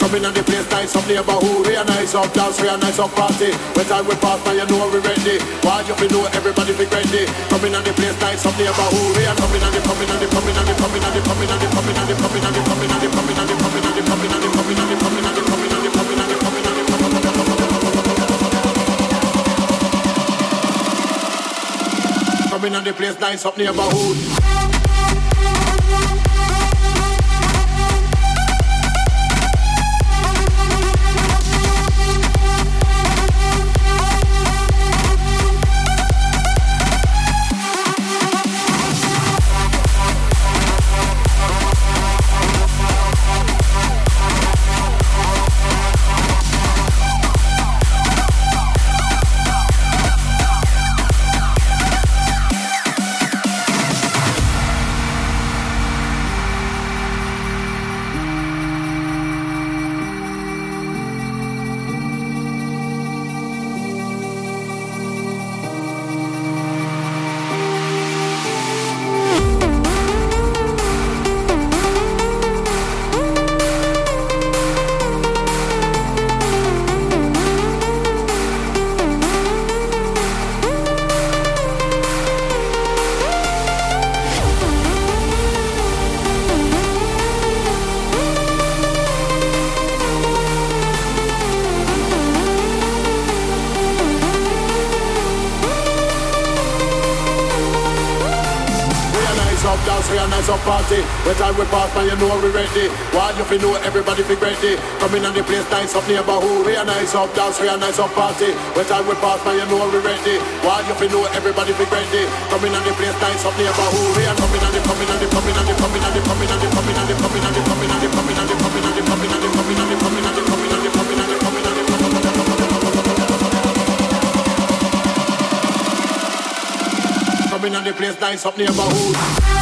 ready? Coming on the place, nice up neighborhood. We a nice up dance, we a nice up party. When time we pass, now you know we ready. Why you know everybody fi ready? Coming on the place, nice up neighborhood. We a coming on the coming on the coming on the coming on the coming on the coming on the coming on the coming on the coming on the coming on the coming on the coming on the coming on the coming on the coming on the coming on the Coming on the place, nice up neighborhood. Fi know everybody fi. Come in and the place nice up neighborhood. We a nice up dance, we a nice up party. When time we pass by, you know we ready. Why you fi know everybody fi. Come in and the place nice up neighborhood. We a coming on the coming on the coming on the coming on the coming on the coming on the coming on the coming and the coming and the coming and the coming and the coming and the coming and the coming and the coming and the coming and the Coming and the place nice up neighborhood.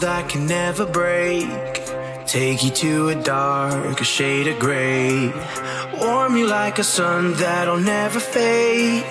That can never break. Take you to a darker shade of gray. Warm you like a sun that'll never fade.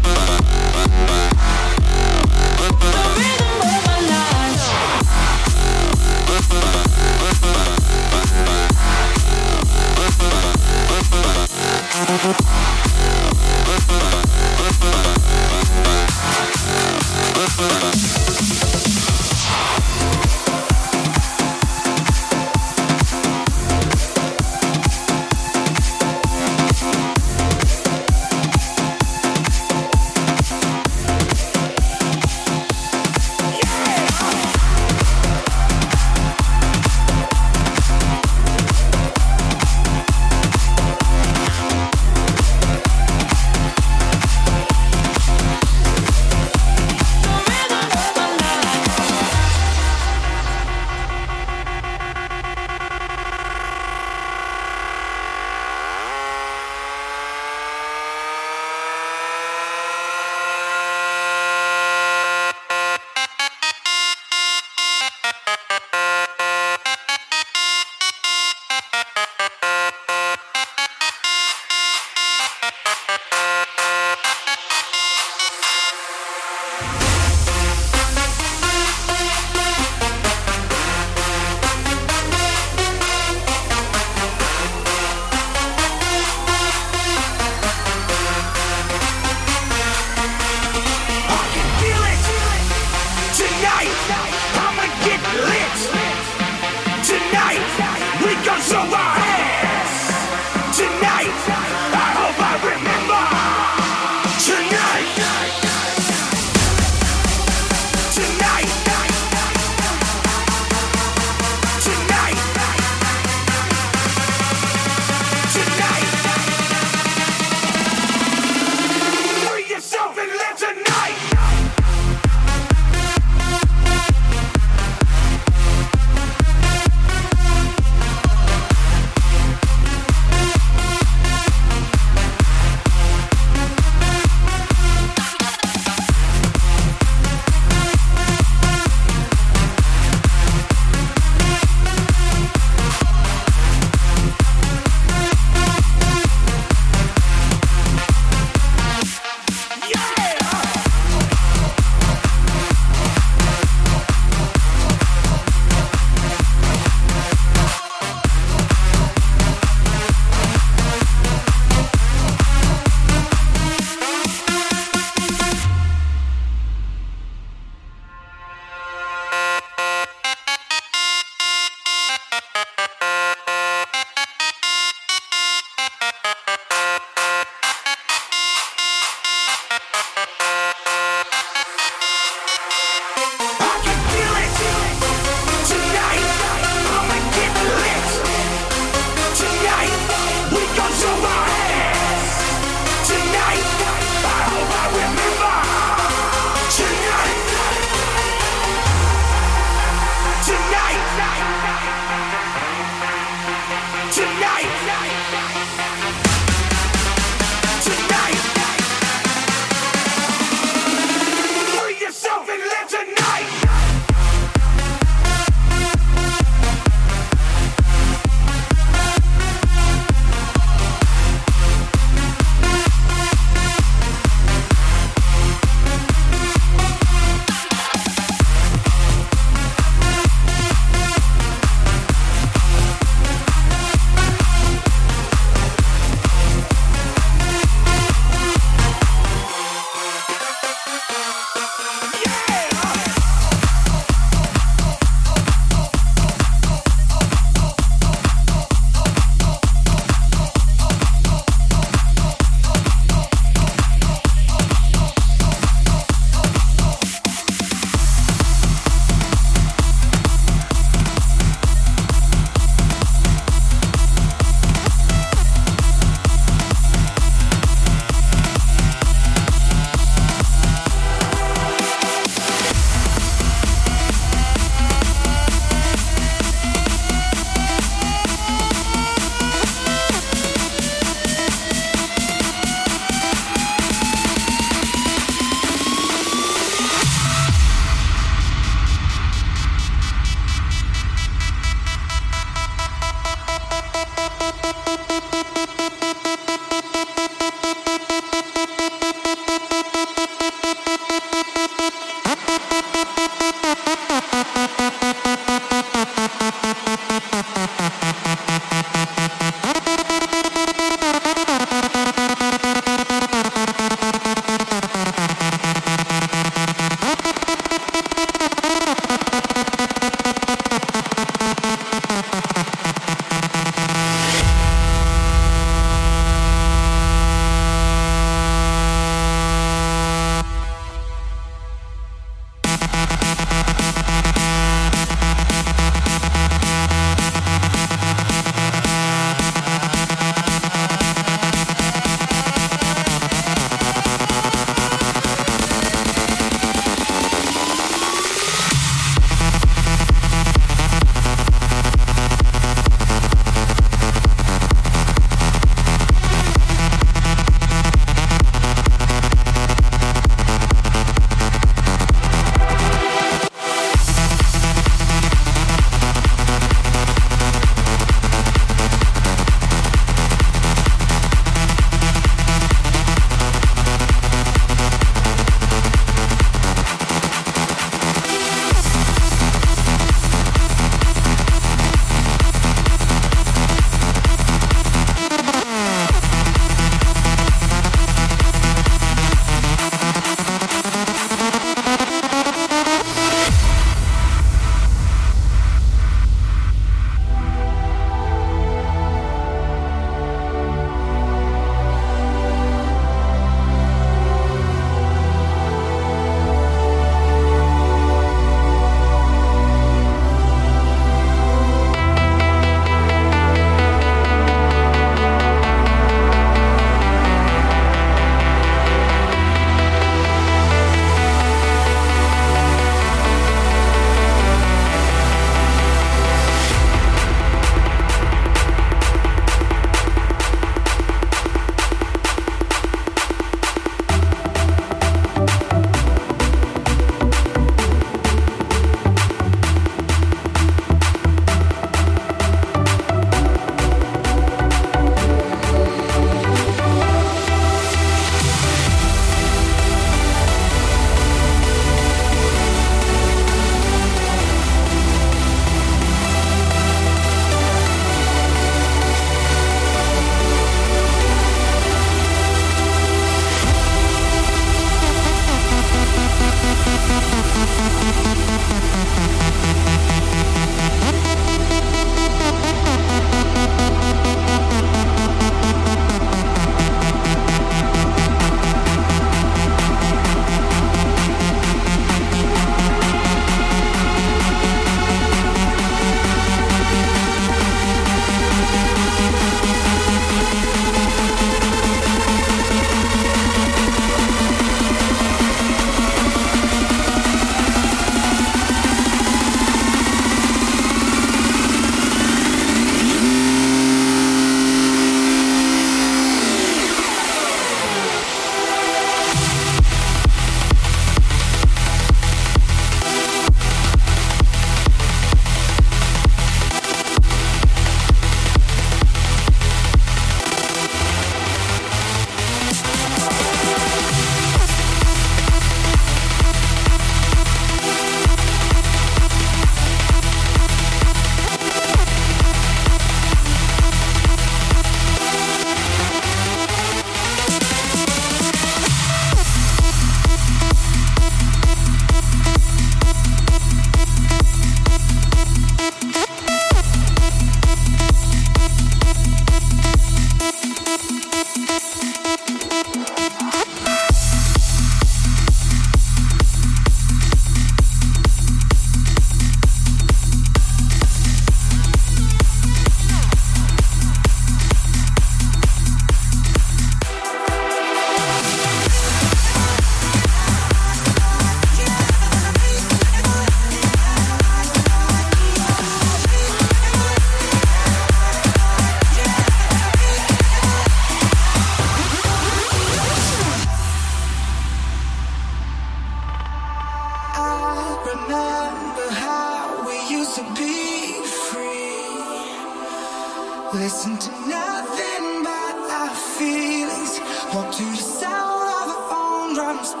So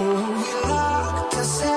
right. It couldn't be better,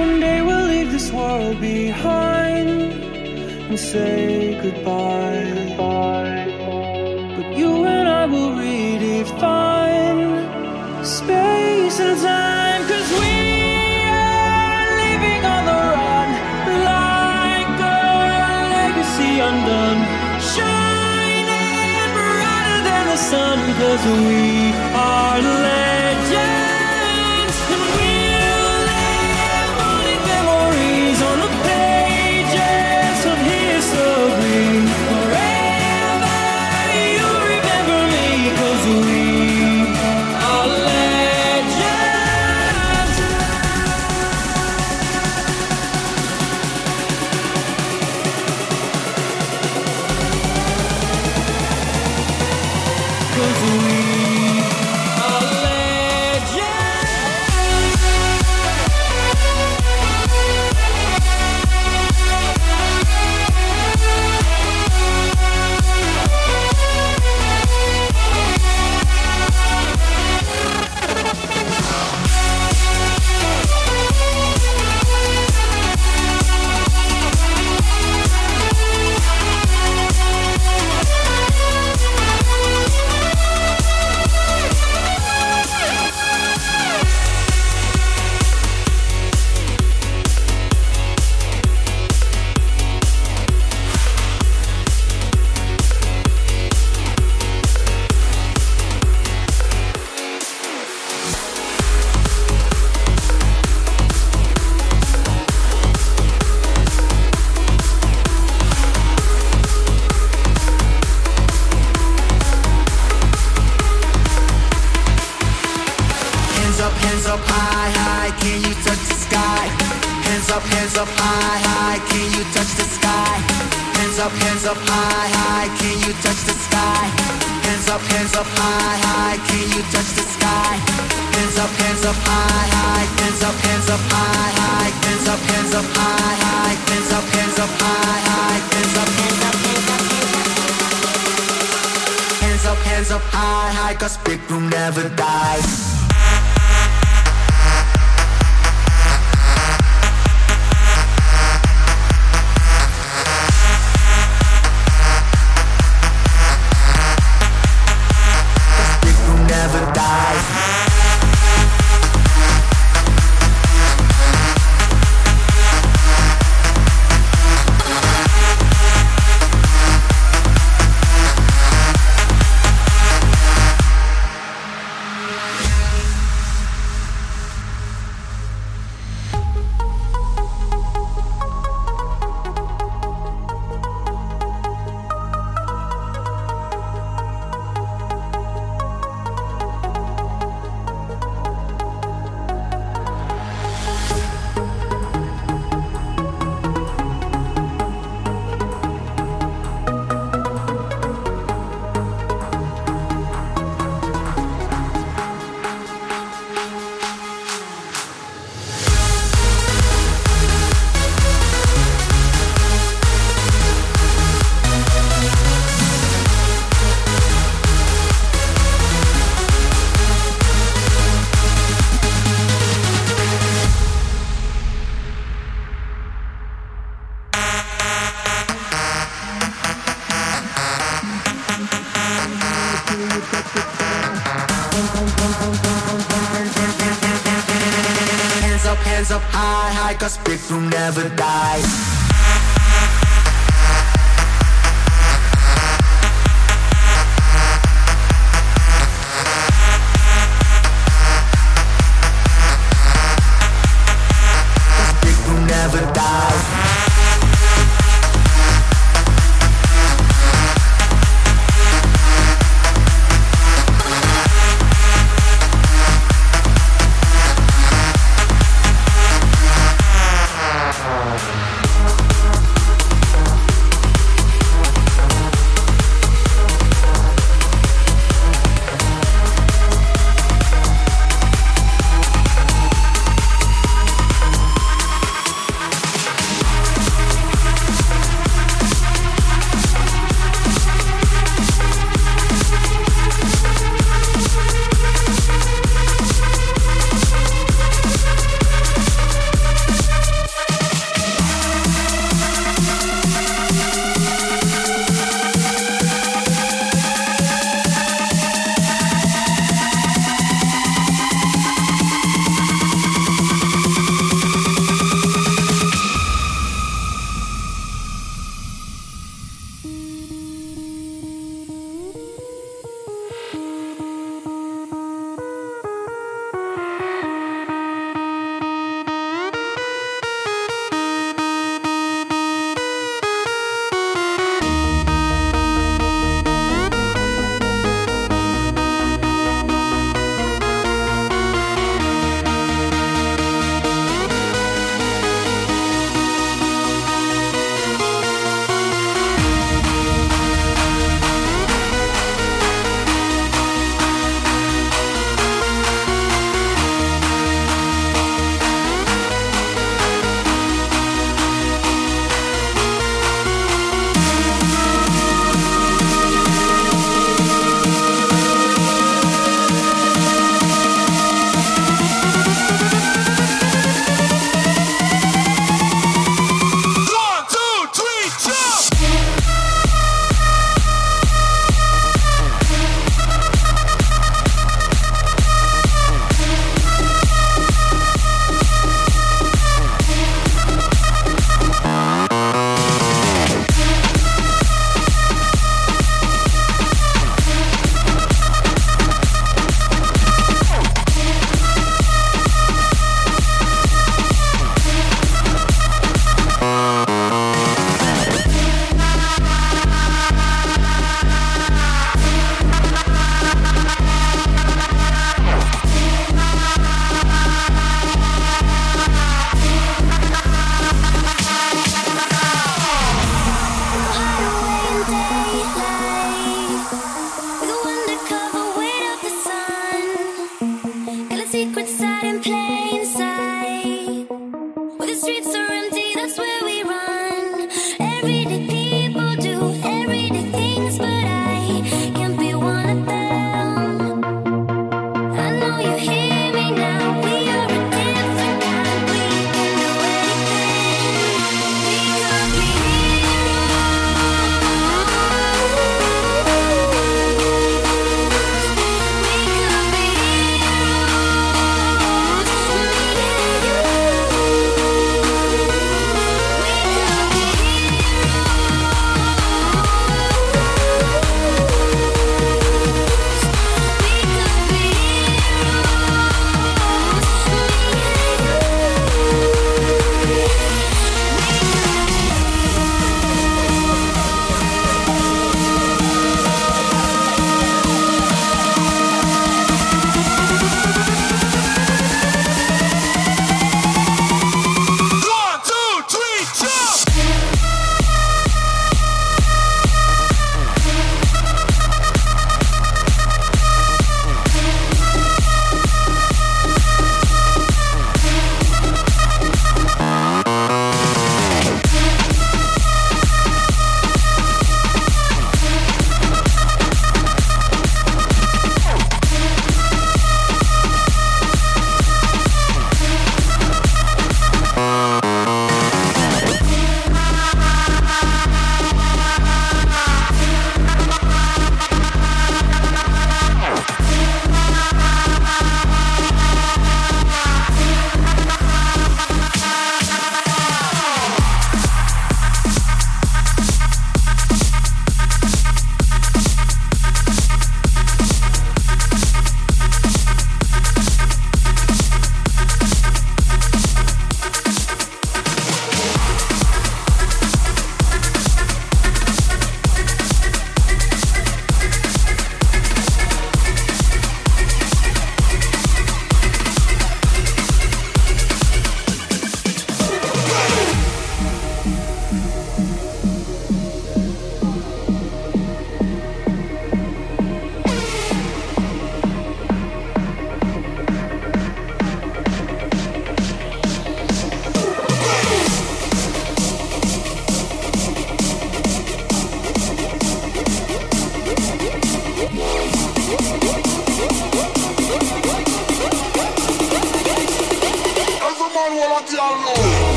One day we'll leave this world behind and say goodbye. goodbye. But you and I will redefine space and time, cause we. undone. Shining brighter than the sun, cause we are led.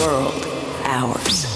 World ours.